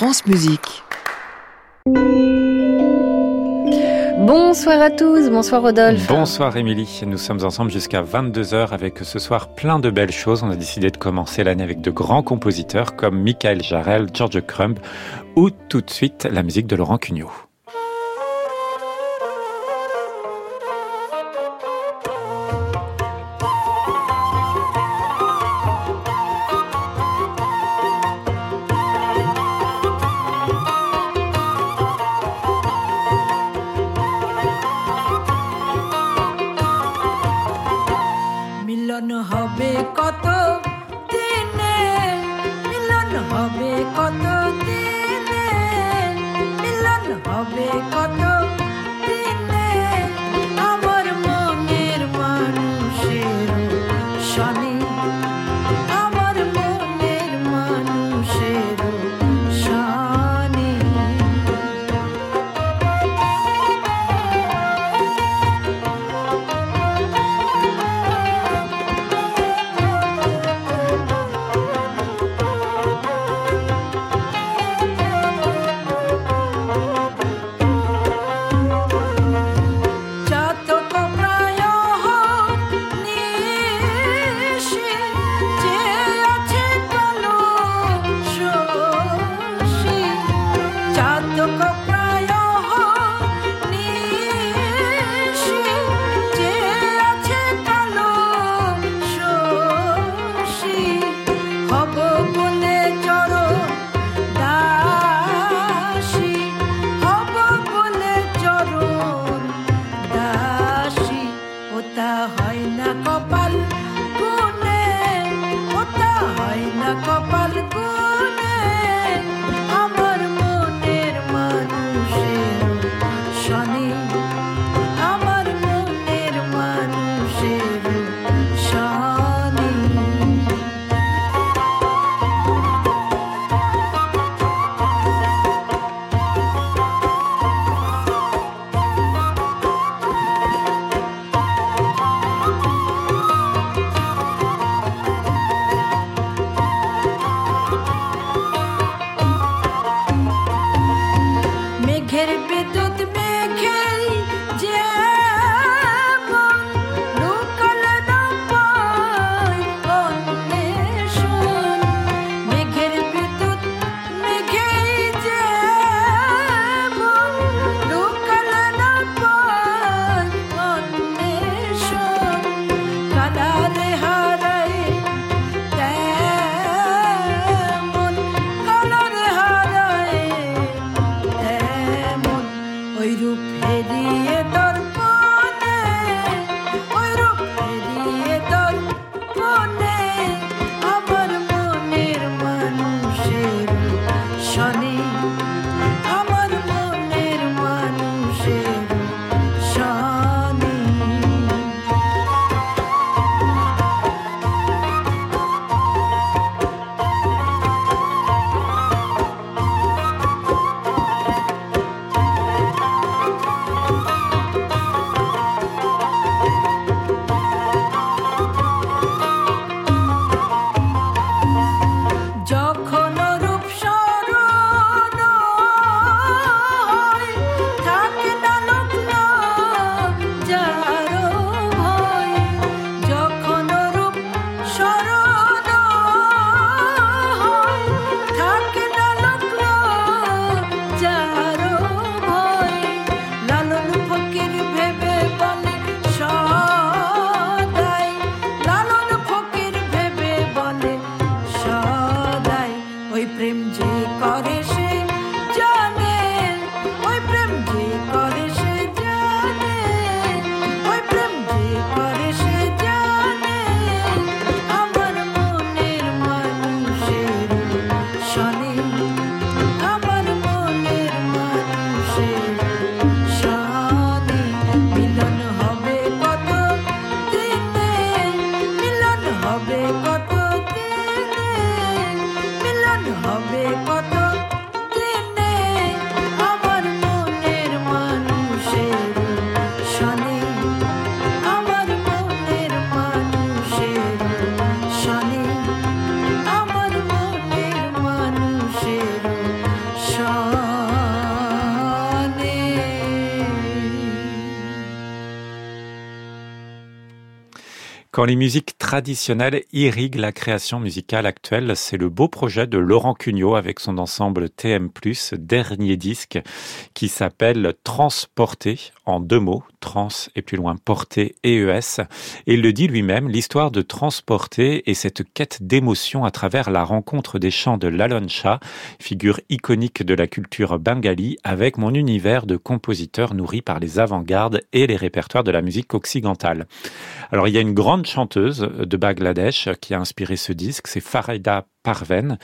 France Bonsoir à tous, bonsoir Rodolphe. Bonsoir Émilie, nous sommes ensemble jusqu'à 22h avec ce soir plein de belles choses. On a décidé de commencer l'année avec de grands compositeurs comme Michael Jarrel, George Crumb ou tout de suite la musique de Laurent Cugnot. acompañar. Quand les musiques traditionnelles irriguent la création musicale actuelle, c'est le beau projet de Laurent Cugnot avec son ensemble TM+, dernier disque, qui s'appelle Transporter, en deux mots, trans et plus loin porter EES. Et il le dit lui-même, l'histoire de transporter et cette quête d'émotion à travers la rencontre des chants de Lalon Shah, figure iconique de la culture bengali, avec mon univers de compositeur nourri par les avant-gardes et les répertoires de la musique occidentale. Alors il y a une grande chanteuse de Bangladesh qui a inspiré ce disque, c'est Farida Parven.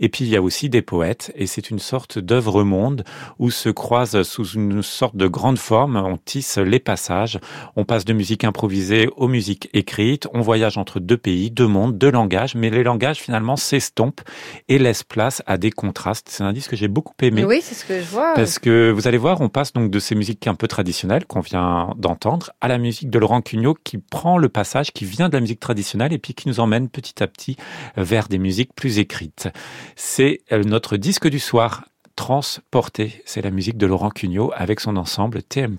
Et puis il y a aussi des poètes, et c'est une sorte d'œuvre monde où se croisent sous une sorte de grande forme, on tisse les passages, on passe de musique improvisée aux musiques écrites, on voyage entre deux pays, deux mondes, deux langages, mais les langages finalement s'estompent et laissent place à des contrastes. C'est un disque que j'ai beaucoup aimé. Oui, c'est ce que je vois. Parce que vous allez voir, on passe donc de ces musiques un peu traditionnelles qu'on vient d'entendre à la musique de Laurent Cugnot qui prend le passage qui vient de la musique traditionnelle et puis qui nous emmène petit à petit vers des musiques plus écrites. C'est euh, notre disque du soir, Transporté. C'est la musique de Laurent Cugnot avec son ensemble TM+.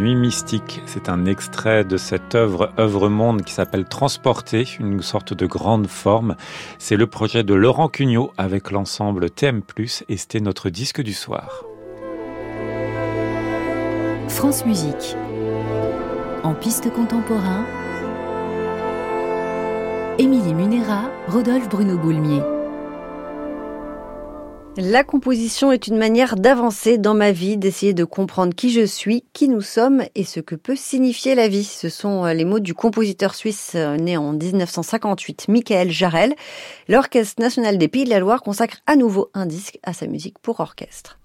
Nuit mystique. C'est un extrait de cette œuvre, œuvre monde qui s'appelle Transporter, une sorte de grande forme. C'est le projet de Laurent Cugnot avec l'ensemble TM+, et c'était notre disque du soir. France Musique. En piste contemporain, Émilie Munera, Rodolphe Bruno Boulmier. La composition est une manière d'avancer dans ma vie, d'essayer de comprendre qui je suis, qui nous sommes et ce que peut signifier la vie. Ce sont euh, les mots du compositeur suisse euh, né en 1958, Michael Jarel. L'Orchestre national des Pays de la Loire consacre à nouveau un disque à sa musique pour orchestre.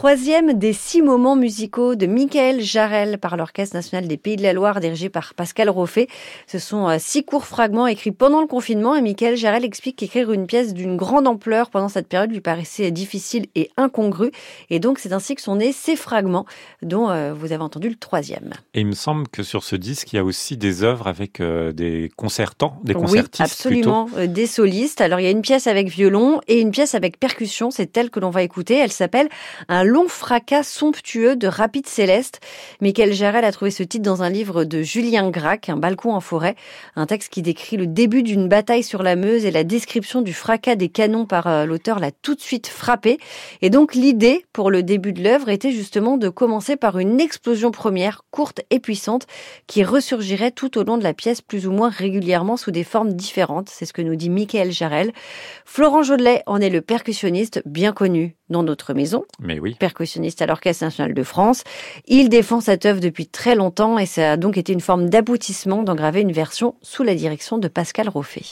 Troisième des six moments musicaux de Michael Jarel par l'Orchestre national des Pays de la Loire dirigé par Pascal Roffet. Ce sont euh, six courts fragments écrits pendant le confinement et Michael Jarel explique qu'écrire une pièce d'une grande ampleur pendant cette période lui paraissait difficile et incongru. Et donc c'est ainsi que sont nés ces fragments dont euh, vous avez entendu le troisième. Et il me semble que sur ce disque, il y a aussi des œuvres avec euh, des concertants, des concertistes. Oui, absolument, des solistes. Alors il y a une pièce avec violon et une pièce avec percussion. C'est telle que l'on va écouter. Elle s'appelle Un long fracas somptueux de Rapide Céleste. Michael Jarel a trouvé ce titre dans un livre de Julien Gracq, Un balcon en forêt, un texte qui décrit le début d'une bataille sur la Meuse et la description du fracas des canons par euh, l'auteur l'a tout de suite frappé. Et donc l'idée pour le début de l'œuvre était justement de commencer par une explosion première, courte et puissante, qui ressurgirait tout au long de la pièce plus ou moins régulièrement sous des formes différentes. C'est ce que nous dit Michael Jarel. Florent Jodelet en est le percussionniste bien connu dans notre maison. Mais oui. Percussionniste à l'Orchestre national de France. Il défend cette œuvre depuis très longtemps et ça a donc été une forme d'aboutissement d'engraver une version sous la direction de Pascal Roffet.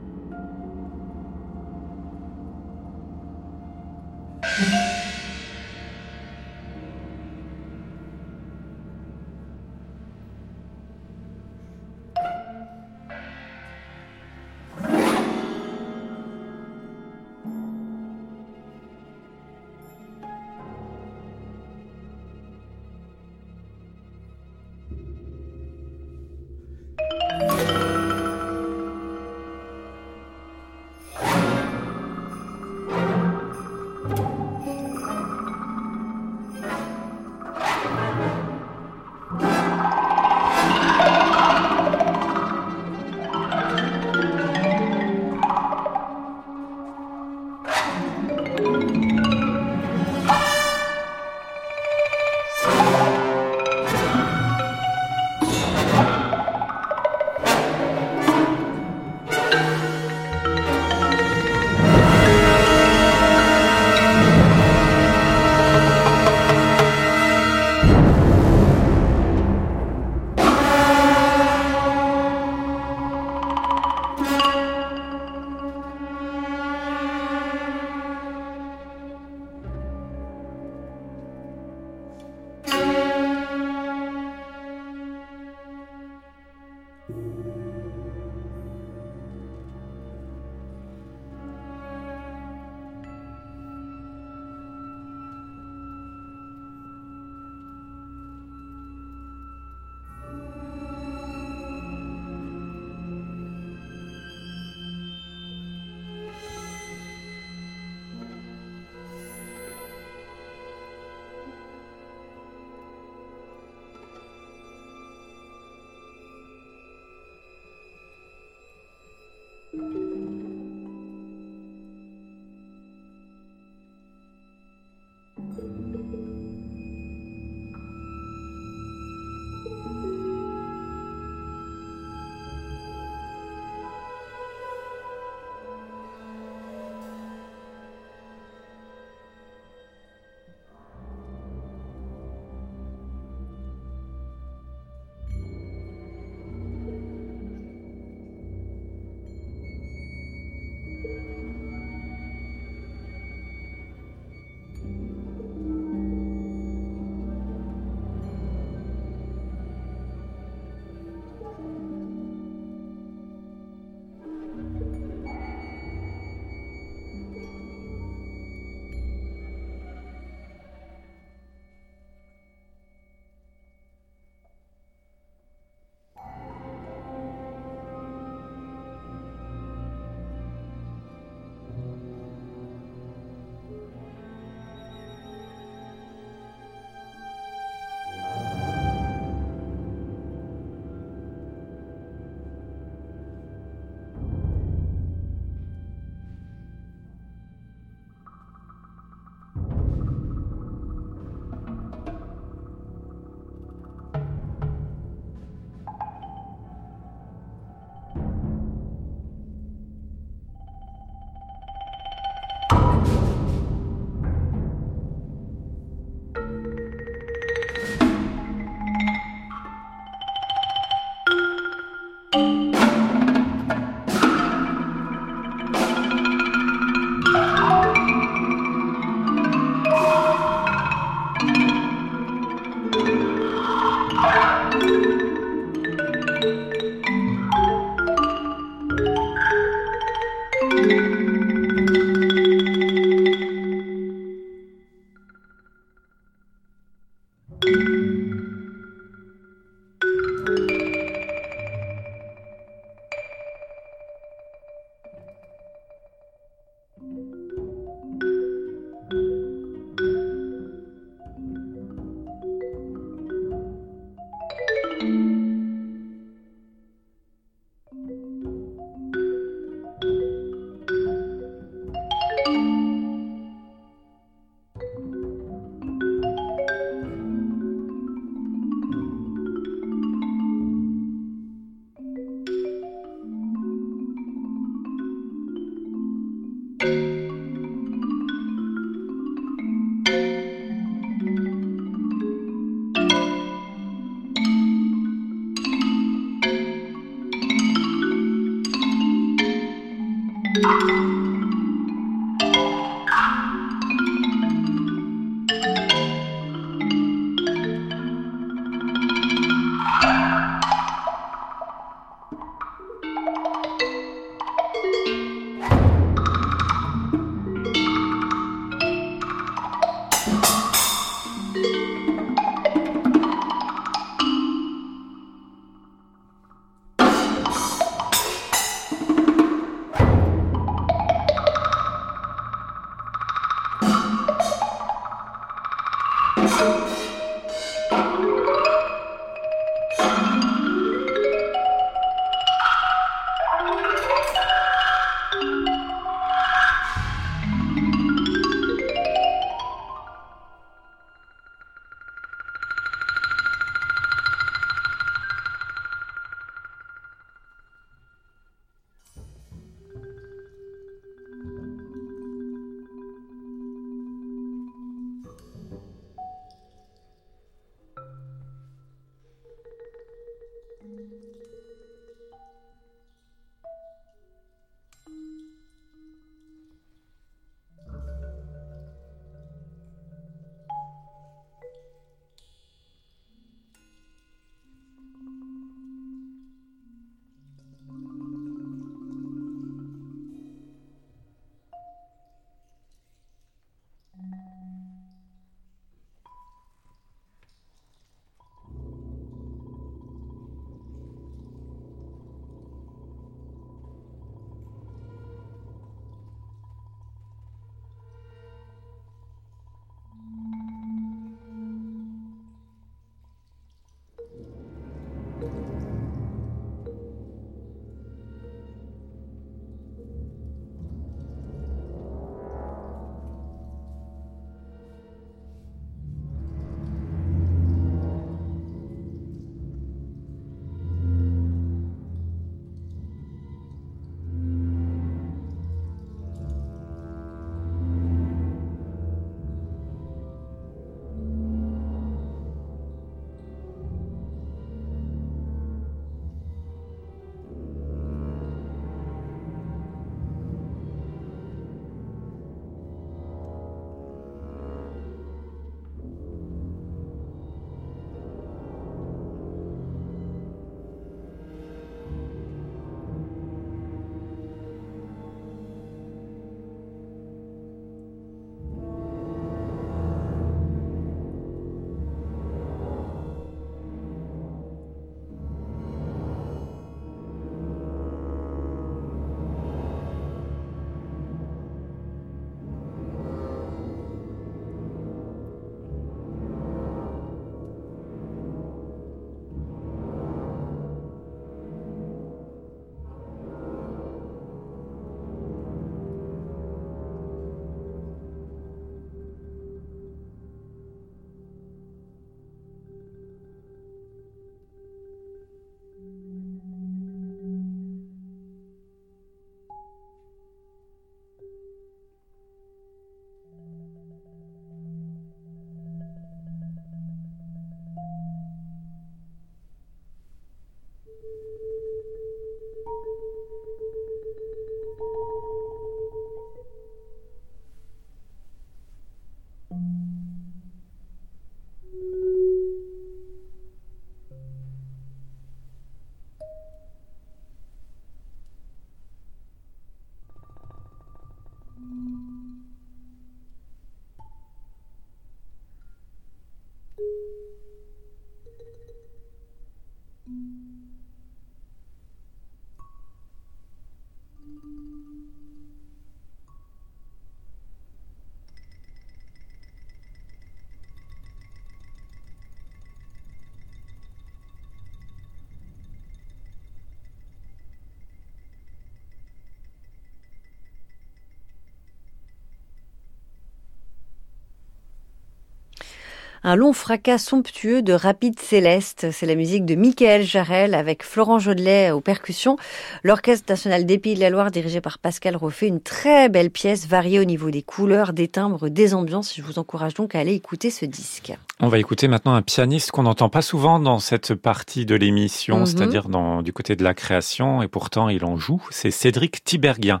Un long fracas somptueux de Rapide Céleste. C'est la musique de Michael Jarel avec Florent Jodelet aux percussions. L'Orchestre national des Pays de la Loire dirigé par Pascal Roffet. Une très belle pièce variée au niveau des couleurs, des timbres, des ambiances. Je vous encourage donc à aller écouter ce disque. On va écouter maintenant un pianiste qu'on n'entend pas souvent dans cette partie de l'émission, Mhm. c'est-à-dire du côté de la création, et pourtant il en joue. C'est Cédric Tiberghien.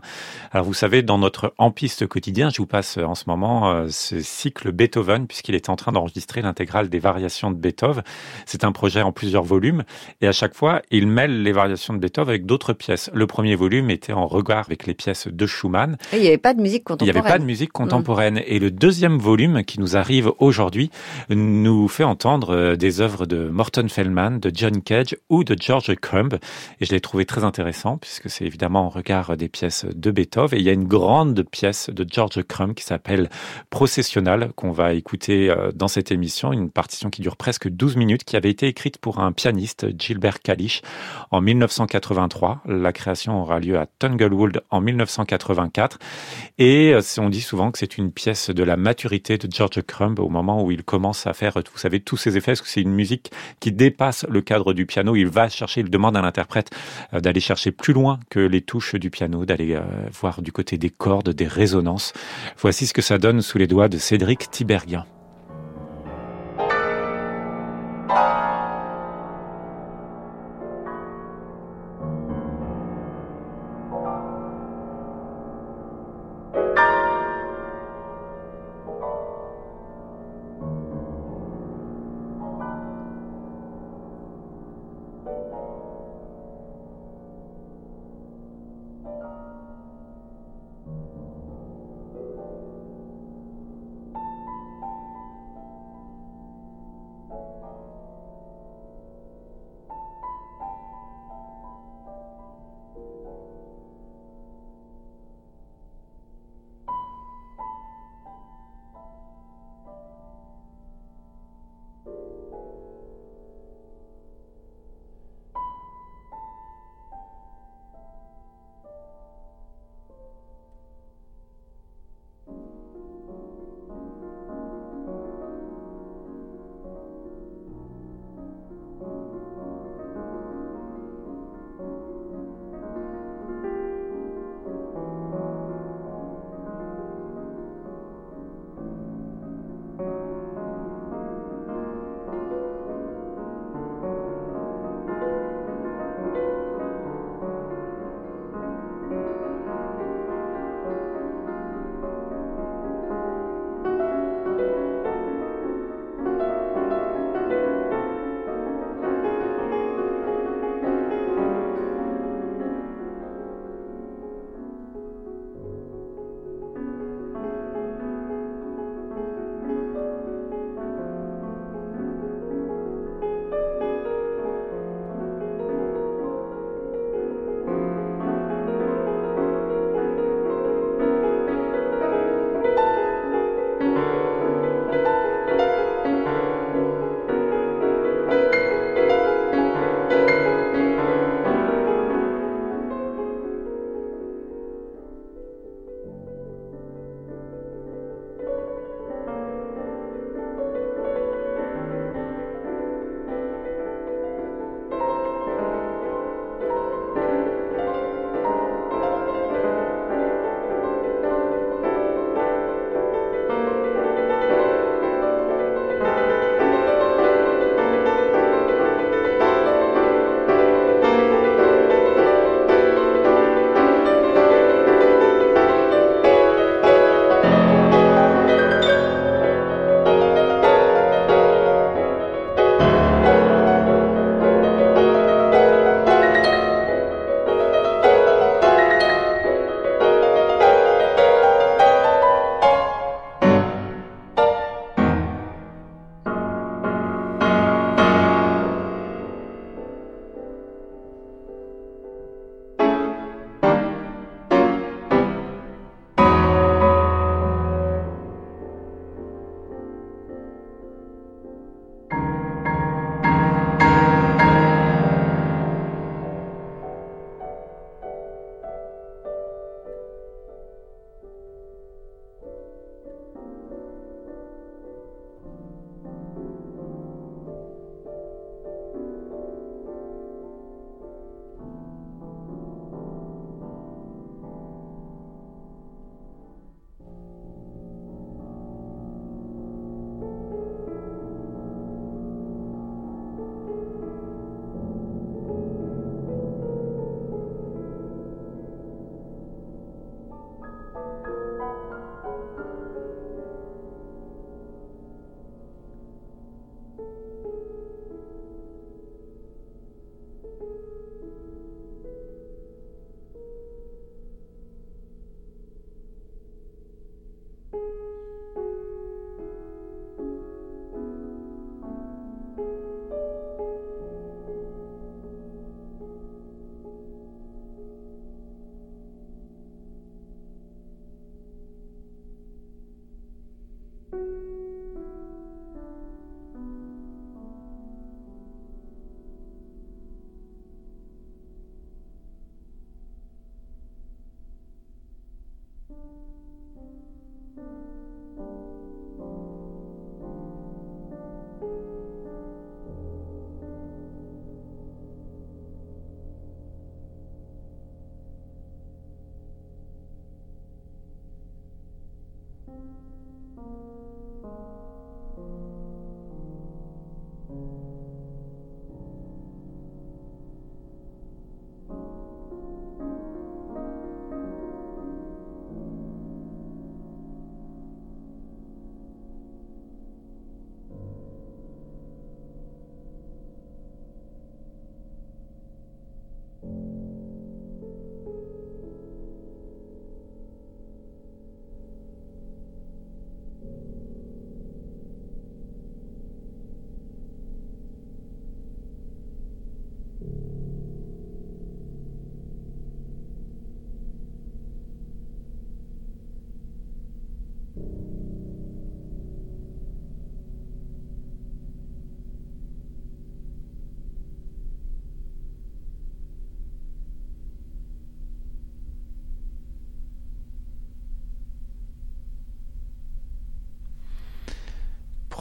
Alors vous savez, dans notre en-piste quotidien, je vous passe en ce moment euh, ce cycle Beethoven, puisqu'il est en train d'enregistrer l'intégrale des variations de Beethoven. C'est un projet en plusieurs volumes, et à chaque fois, il mêle les variations de Beethoven avec d'autres pièces. Le premier volume était en regard avec les pièces de Schumann. Et il n'y avait pas de musique Il n'y contemporaine. avait pas de musique contemporaine. Et le deuxième volume qui nous arrive aujourd'hui nous fait entendre euh, des œuvres de Morton Feldman, de John Cage ou de George Crumb. Et je l'ai trouvé très intéressant puisque c'est évidemment en regard des pièces de Beethoven. Et il y a une grande pièce de George Crumb qui s'appelle Processional qu'on va écouter euh, dans cette émission. Une partition qui dure presque 12 minutes qui avait été écrite pour un pianiste, Gilbert Kalisch, en 1983. La création aura lieu à Tanglewood en 1984. Et euh, on dit souvent que c'est une pièce de la maturité de George Crumb au moment où il commence à faire, vous savez, tous ses effets, parce que c'est une musique qui dépasse le cadre du piano. Il va chercher, il demande à l'interprète euh, d'aller chercher plus loin que les touches du piano, d'aller euh, voir du côté des cordes, des résonances. Voici ce que ça donne sous les doigts de Cédric Tiberghien.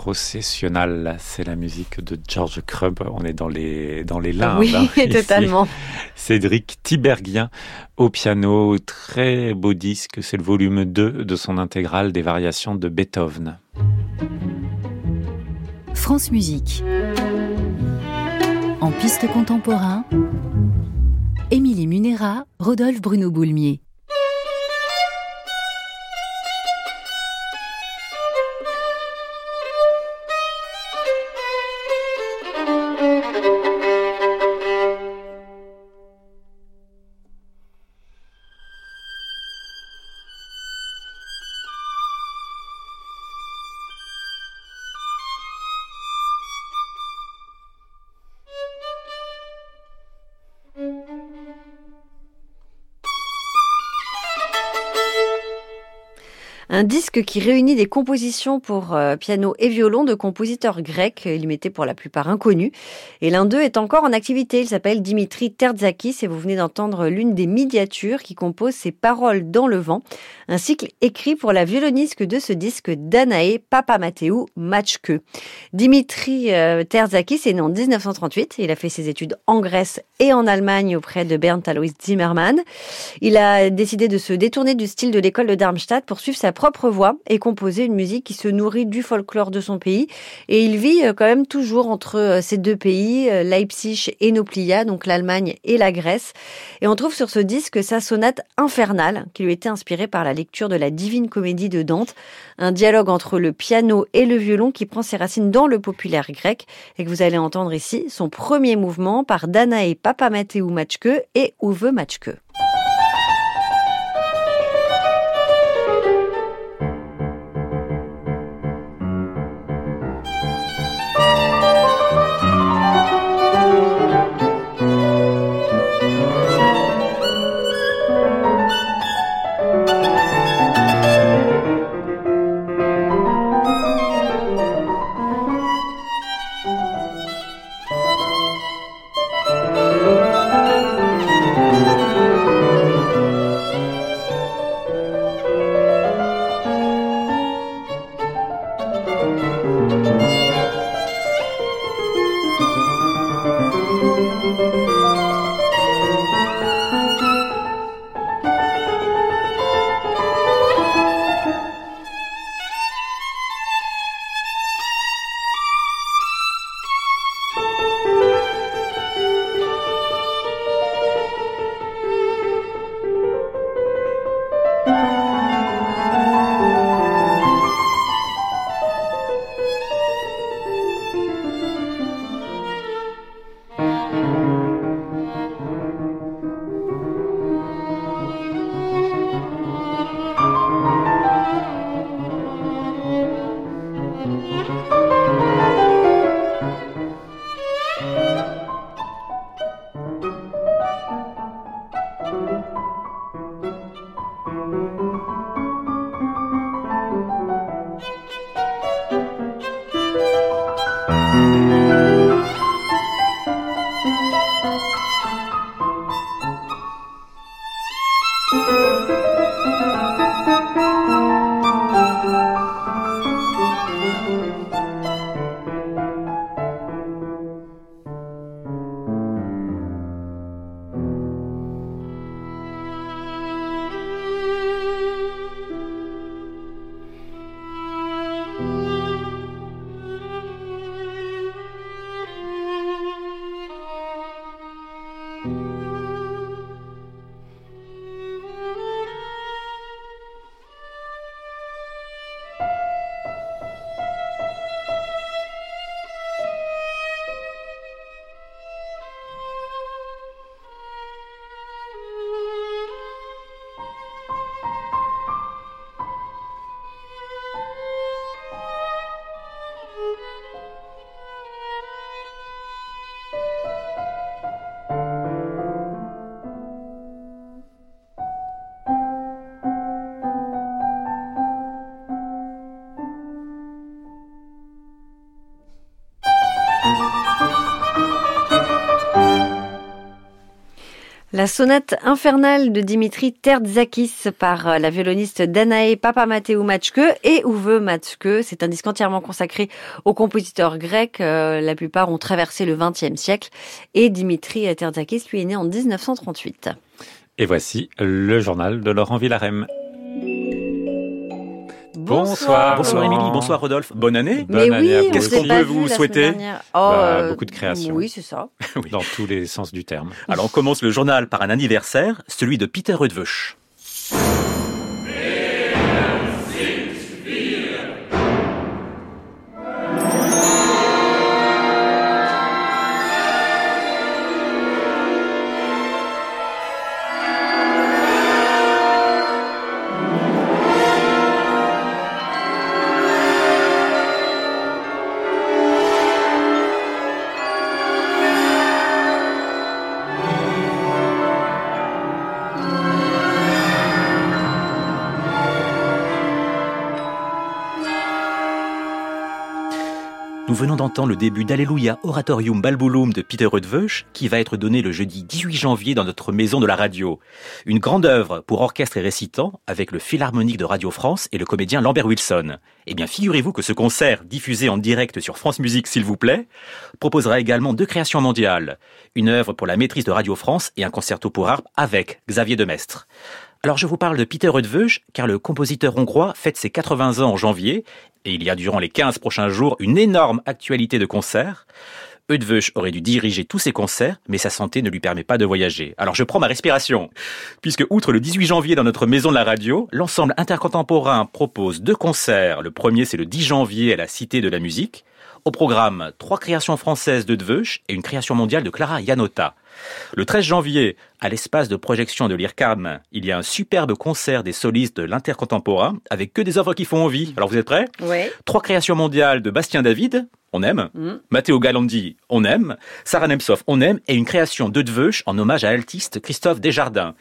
Processional. C'est la musique de George Crumb. On est dans les, dans les limbes. Oui, hein, ici. totalement. Cédric Tiberghien au piano. Très beau disque. C'est le volume 2 de son intégrale des variations de Beethoven. France Musique. En piste contemporain, Émilie Munera, Rodolphe Bruno Boulmier. Un disque qui réunit des compositions pour euh, piano et violon de compositeurs grecs, il m'était pour la plupart inconnus. Et l'un d'eux est encore en activité, il s'appelle Dimitri Tertzakis et vous venez d'entendre l'une des médiatures qui compose ses paroles dans le vent. Un cycle écrit pour la violoniste de ce disque Danae Papamateu Matchke. Dimitri euh, Tertzakis est né en 1938, il a fait ses études en Grèce et en Allemagne auprès de Bernd Alois Zimmermann. Il a décidé de se détourner du style de l'école de Darmstadt pour suivre sa propre voix et composer une musique qui se nourrit du folklore de son pays. Et il vit euh, quand même toujours entre euh, ces deux pays, euh, Leipzig et Noplia, donc l'Allemagne et la Grèce. Et on trouve sur ce disque sa sonate infernale, qui lui était inspirée par la lecture de la Divine Comédie de Dante, un dialogue entre le piano et le violon qui prend ses racines dans le populaire grec et que vous allez entendre ici, son premier mouvement par Danae Papamateu Matchke et Uwe Matchke. Sonate infernale de Dimitri Tertzakis par euh, la violoniste Danae Papamateou Matschke et Uwe Matschke. C'est un disque entièrement consacré aux compositeurs grecs. Euh, La plupart ont traversé le XXe siècle et Dimitri Tertzakis, lui, est né en 1938. Et voici le journal de Laurent Villarem. Bonsoir. Bonsoir. Émilie, bonsoir Rodolphe. Bonne année. Bonne Mais année à oui, Qu'est-ce qu'on peut vous souhaiter. Bah, euh, beaucoup de créations. Oui, c'est ça. Oui. Dans tous les sens du terme. Alors on commence le journal par un anniversaire, celui de Peter Rudveuch. Venons d'entendre le début d'Alleluia Oratorium Balbulum de Peter Rudveuch, qui va être donné le jeudi 18 janvier dans notre maison de la radio. Une grande œuvre pour orchestre et récitant, avec le Philharmonique de Radio France et le comédien Lambert Wilson. Eh bien, figurez-vous que ce concert, diffusé en direct sur France Musique, s'il vous plaît, proposera également deux créations mondiales. Une œuvre pour la maîtrise de Radio France et un concerto pour harpe avec Xavier Demestre. Alors je vous parle de Peter Rudveuch, car le compositeur hongrois fête ses 80 ans en janvier, et il y a durant les 15 prochains jours une énorme actualité de concerts. Eudveuch aurait dû diriger tous ses concerts, mais sa santé ne lui permet pas de voyager. Alors je prends ma respiration, puisque outre le 18 janvier dans notre maison de la radio, l'ensemble intercontemporain propose deux concerts. Le premier c'est le 10 janvier à la Cité de la Musique. Au programme, trois créations françaises d'Eudveuch et une création mondiale de Clara Yanota. Le 13 janvier, à l'espace de projection de l'IRCAM, il y a un superbe concert des solistes de l'intercontemporain avec que des œuvres qui font envie. Alors vous êtes prêts? Oui. Trois créations mondiales de Bastien David, on aime. Mm. Matteo Galandi, on aime. Sarah Nemtsov, on aime. Et une création d'Eudveuch en hommage à l'altiste Christophe Desjardins.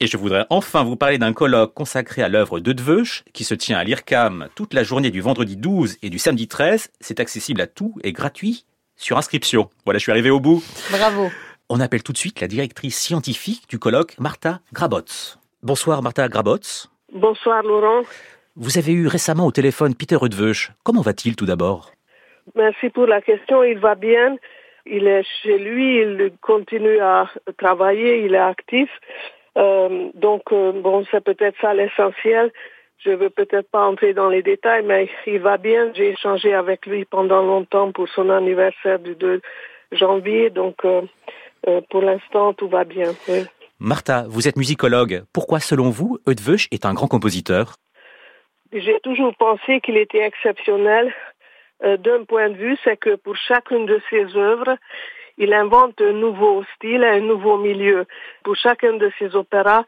Et je voudrais enfin vous parler d'un colloque consacré à l'œuvre d'Eudveuch qui se tient à l'IRCAM toute la journée du vendredi 12 et du samedi 13. C'est accessible à tout et gratuit sur inscription. Voilà, je suis arrivé au bout. Bravo. On appelle tout de suite la directrice scientifique du colloque, Martha Grabotz. Bonsoir Martha Grabotz. Bonsoir Laurent. Vous avez eu récemment au téléphone Peter Rudveuch. Comment va-t-il tout d'abord? Merci pour la question. Il va bien. Il est chez lui. Il continue à travailler. Il est actif. Euh, donc, euh, bon, c'est peut-être ça l'essentiel. Je veux peut-être pas entrer dans les détails, mais il va bien. J'ai échangé avec lui pendant longtemps pour son anniversaire du 2 janvier. Donc, euh, euh, pour l'instant, tout va bien. oui. Martha, vous êtes musicologue. Pourquoi, selon vous, Eudveuch est un grand compositeur? J'ai toujours pensé qu'il était exceptionnel euh, d'un point de vue, c'est que pour chacune de ses œuvres, il invente un nouveau style, un nouveau milieu. Pour chacun de ses opéras,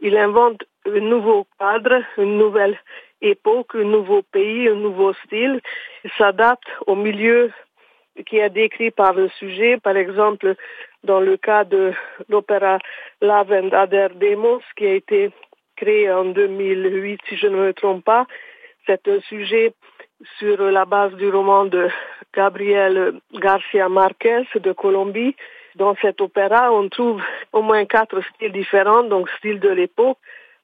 il invente un nouveau cadre, une nouvelle époque, un nouveau pays, un nouveau style. Il s'adapte au milieu qui est décrit par le sujet. Par exemple, dans le cas de l'opéra Love and Other Demos, qui a été créé en 2008, si je ne me trompe pas, c'est un sujet sur la base du roman de Gabriel Garcia Marquez de Colombie. Dans cet opéra, on trouve au moins quatre styles différents, donc style de l'époque,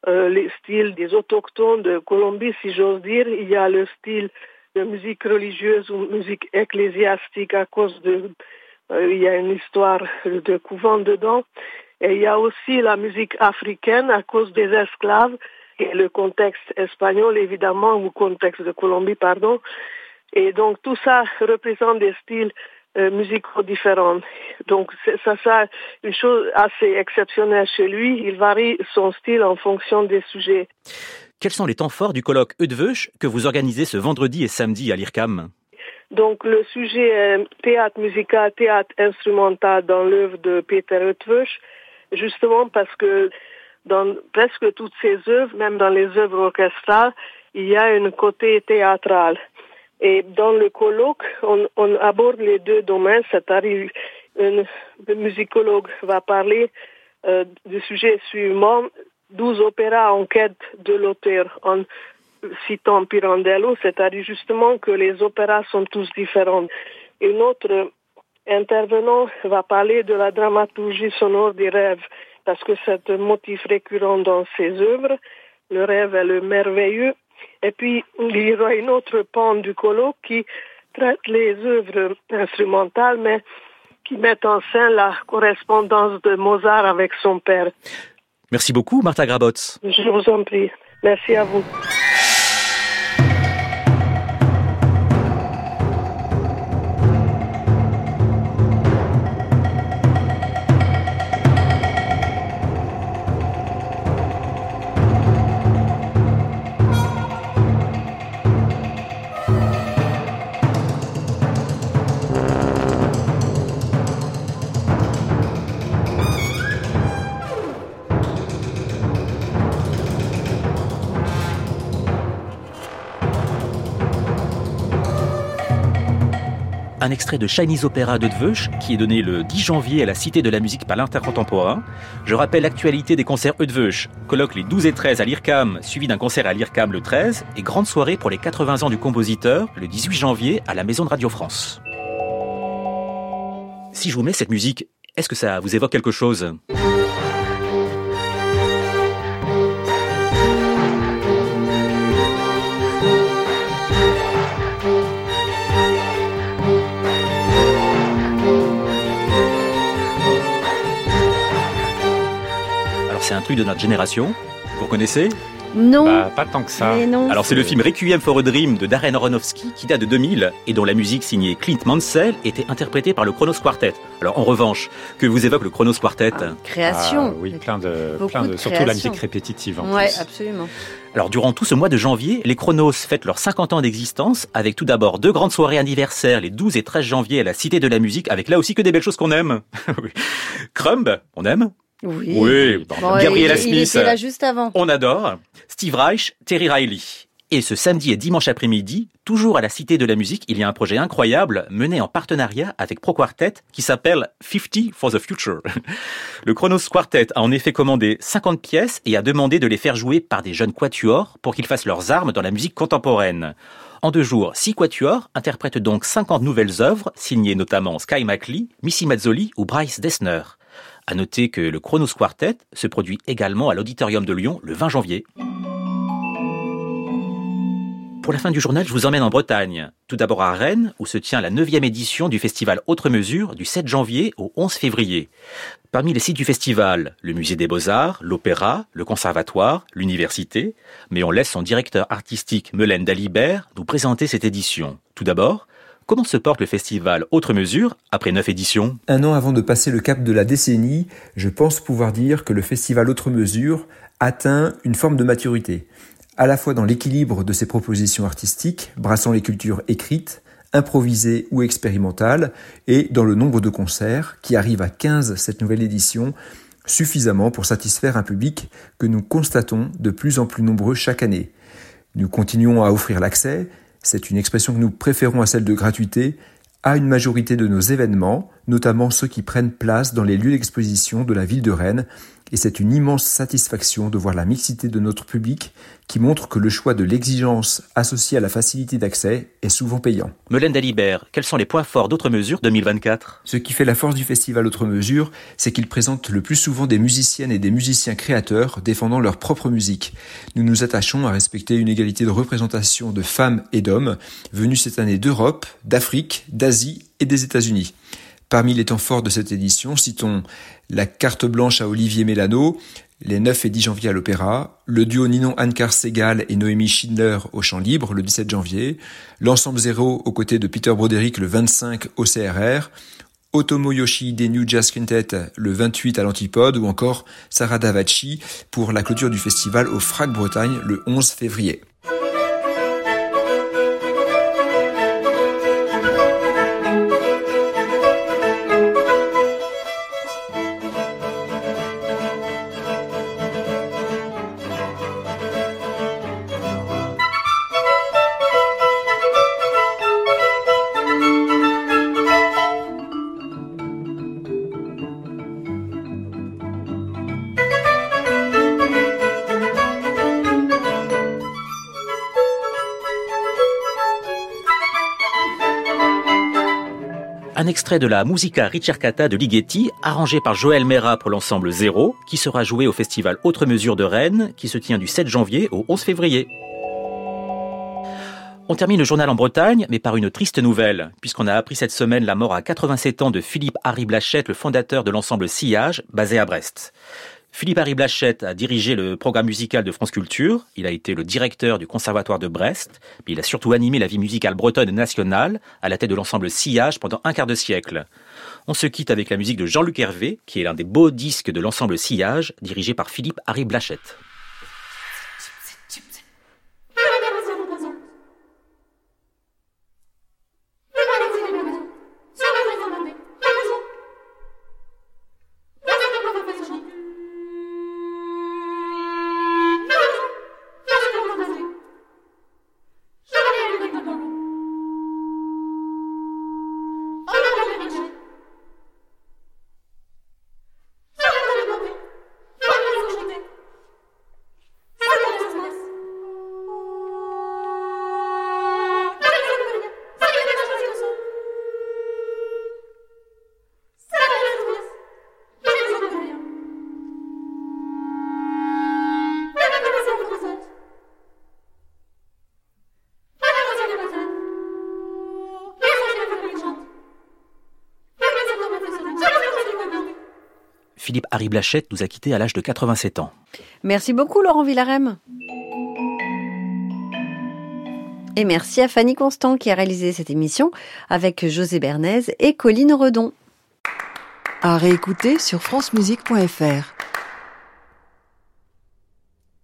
euh, les styles des autochtones de Colombie, si j'ose dire. Il y a le style de musique religieuse ou musique ecclésiastique à cause de, euh, il y a une histoire de couvent dedans. Et il y a aussi la musique africaine à cause des esclaves et le contexte espagnol évidemment ou contexte de Colombie pardon. Et donc tout ça représente des styles euh, musicaux différents. Donc ça, ça une chose assez exceptionnelle chez lui. Il varie son style en fonction des sujets. Quels sont les temps forts du colloque Eudveuch que vous organisez ce vendredi et samedi à l'IRCAM Donc le sujet est théâtre musical, théâtre instrumental dans l'œuvre de Peter Eötvös, justement parce que dans presque toutes ses œuvres, même dans les œuvres orchestrales, il y a un côté théâtral. Et dans le colloque, on, on aborde les deux domaines, c'est-à-dire un musicologue va parler euh, du sujet suivant, 12 opéras en quête de l'auteur, en citant Pirandello, c'est-à-dire justement que les opéras sont tous différents. Et notre intervenant va parler de la dramaturgie sonore des rêves, parce que c'est un motif récurrent dans ses œuvres. Le rêve est le merveilleux. Et puis, il y aura une autre pan du colloque qui traite les œuvres instrumentales, mais qui met en scène la correspondance de Mozart avec son père. Merci beaucoup, Martha Grabotz. Je vous en prie. Merci à vous. Un extrait de Chinese Opera de Dveuch qui est donné le 10 janvier à la Cité de la musique par l'intercontemporain. Je rappelle l'actualité des concerts Eudveuch. Colloque les 12 et 13 à l'IRCAM, suivi d'un concert à l'IRCAM le 13 et grande soirée pour les 80 ans du compositeur le 18 janvier à la Maison de Radio France. Si je vous mets cette musique, est-ce que ça vous évoque quelque chose? Truc de notre génération. Vous connaissez Non. Bah, pas tant que ça. mais non. Alors c'est le film Requiem for a Dream de Darren Aronofsky qui date de 2000 et dont la musique signée Clint Mansell était interprétée par le Kronos Quartet. Alors en revanche, que vous évoque le Kronos Quartet Création. Ah, oui, plein de, plein de, de surtout la musique répétitive en Ouais, plus. absolument. Alors durant tout ce mois de janvier, les Chronos fêtent leurs 50 ans d'existence avec tout d'abord deux grandes soirées anniversaires les 12 et 13 janvier à la Cité de la Musique avec là aussi que des belles choses qu'on aime. Crumb, on aime Oui. Oui, bon, Bon, Gabriella il, il Smith. était là juste avant. On adore. Steve Reich, Terry Riley. Et ce samedi et dimanche après-midi, toujours à la Cité de la Musique, il y a un projet incroyable mené en partenariat avec Pro Quartet qui s'appelle 50 for the Future. Le Chronos Quartet a en effet commandé 50 pièces et a demandé de les faire jouer par des jeunes quatuors pour qu'ils fassent leurs armes dans la musique contemporaine. En deux jours, six quatuors interprètent donc 50 nouvelles œuvres, signées notamment Sky McLean, Missy Mazzoli ou Bryce Dessner. À noter que le Chronos Quartet se produit également à l'Auditorium de Lyon le 20 janvier. Pour la fin du journal, je vous emmène en Bretagne. Tout d'abord à Rennes, où se tient la 9e édition du festival Autre Mesure du 7 janvier au 11 février. Parmi les sites du festival, le musée des beaux-arts, l'opéra, le conservatoire, l'université, mais on laisse son directeur artistique Melaine Dalibert nous présenter cette édition. Tout d'abord, comment se porte le festival Autre Mesure après 9 éditions Un an avant de passer le cap de la décennie, je pense pouvoir dire que le festival Autre Mesure atteint une forme de maturité, à la fois dans l'équilibre de ses propositions artistiques, brassant les cultures écrites, improvisées ou expérimentales, et dans le nombre de concerts, qui arrive à 15 cette nouvelle édition, suffisamment pour satisfaire un public que nous constatons de plus en plus nombreux chaque année. Nous continuons à offrir l'accès, c'est une expression que nous préférons à celle de gratuité, à une majorité de nos événements, notamment ceux qui prennent place dans les lieux d'exposition de la ville de Rennes, et c'est une immense satisfaction de voir la mixité de notre public qui montre que le choix de l'exigence associée à la facilité d'accès est souvent payant. Melaine Dalibert, quels sont les points forts d'Autre Mesure 2024 Ce qui fait la force du festival Autre Mesure, c'est qu'il présente le plus souvent des musiciennes et des musiciens créateurs défendant leur propre musique. Nous nous attachons à respecter une égalité de représentation de femmes et d'hommes venus cette année d'Europe, d'Afrique, d'Asie et des États-Unis. Parmi les temps forts de cette édition, citons la carte blanche à Olivier Mélano, les 9 et 10 janvier à l'Opéra, le duo Ninon Ancar Segal et Noémie Schindler au Champ Libre le 17 janvier, l'ensemble zéro aux côtés de Peter Broderick le 25 au CRR, Otomo Yoshi des New Jazz Quintet le 28 à l'Antipode ou encore Sarah Davachi pour la clôture du festival au Frac Bretagne le 11 février. Un extrait de la Musica Ricercata de Ligeti, arrangé par Joël Mera pour l'ensemble Zéro, qui sera joué au festival Autre Mesure de Rennes, qui se tient du 7 janvier au 11 février. On termine le journal en Bretagne, mais par une triste nouvelle, puisqu'on a appris cette semaine la mort à 87 ans de Philippe Harry Blachette, le fondateur de l'ensemble Sillage, basé à Brest. Philippe Harry Blachette a dirigé le programme musical de France Culture, il a été le directeur du Conservatoire de Brest, mais il a surtout animé la vie musicale bretonne et nationale, à la tête de l'ensemble Sillage pendant un quart de siècle. On se quitte avec la musique de Jean-Luc Hervé, qui est l'un des beaux disques de l'ensemble Sillage, dirigé par Philippe Harry Blachette. Blachette nous a quittés à l'âge de 87 ans. Merci beaucoup Laurent Villarem. Et merci à Fanny Constant qui a réalisé cette émission avec José Bernays et Colline Redon. À réécouter sur francemusique.fr.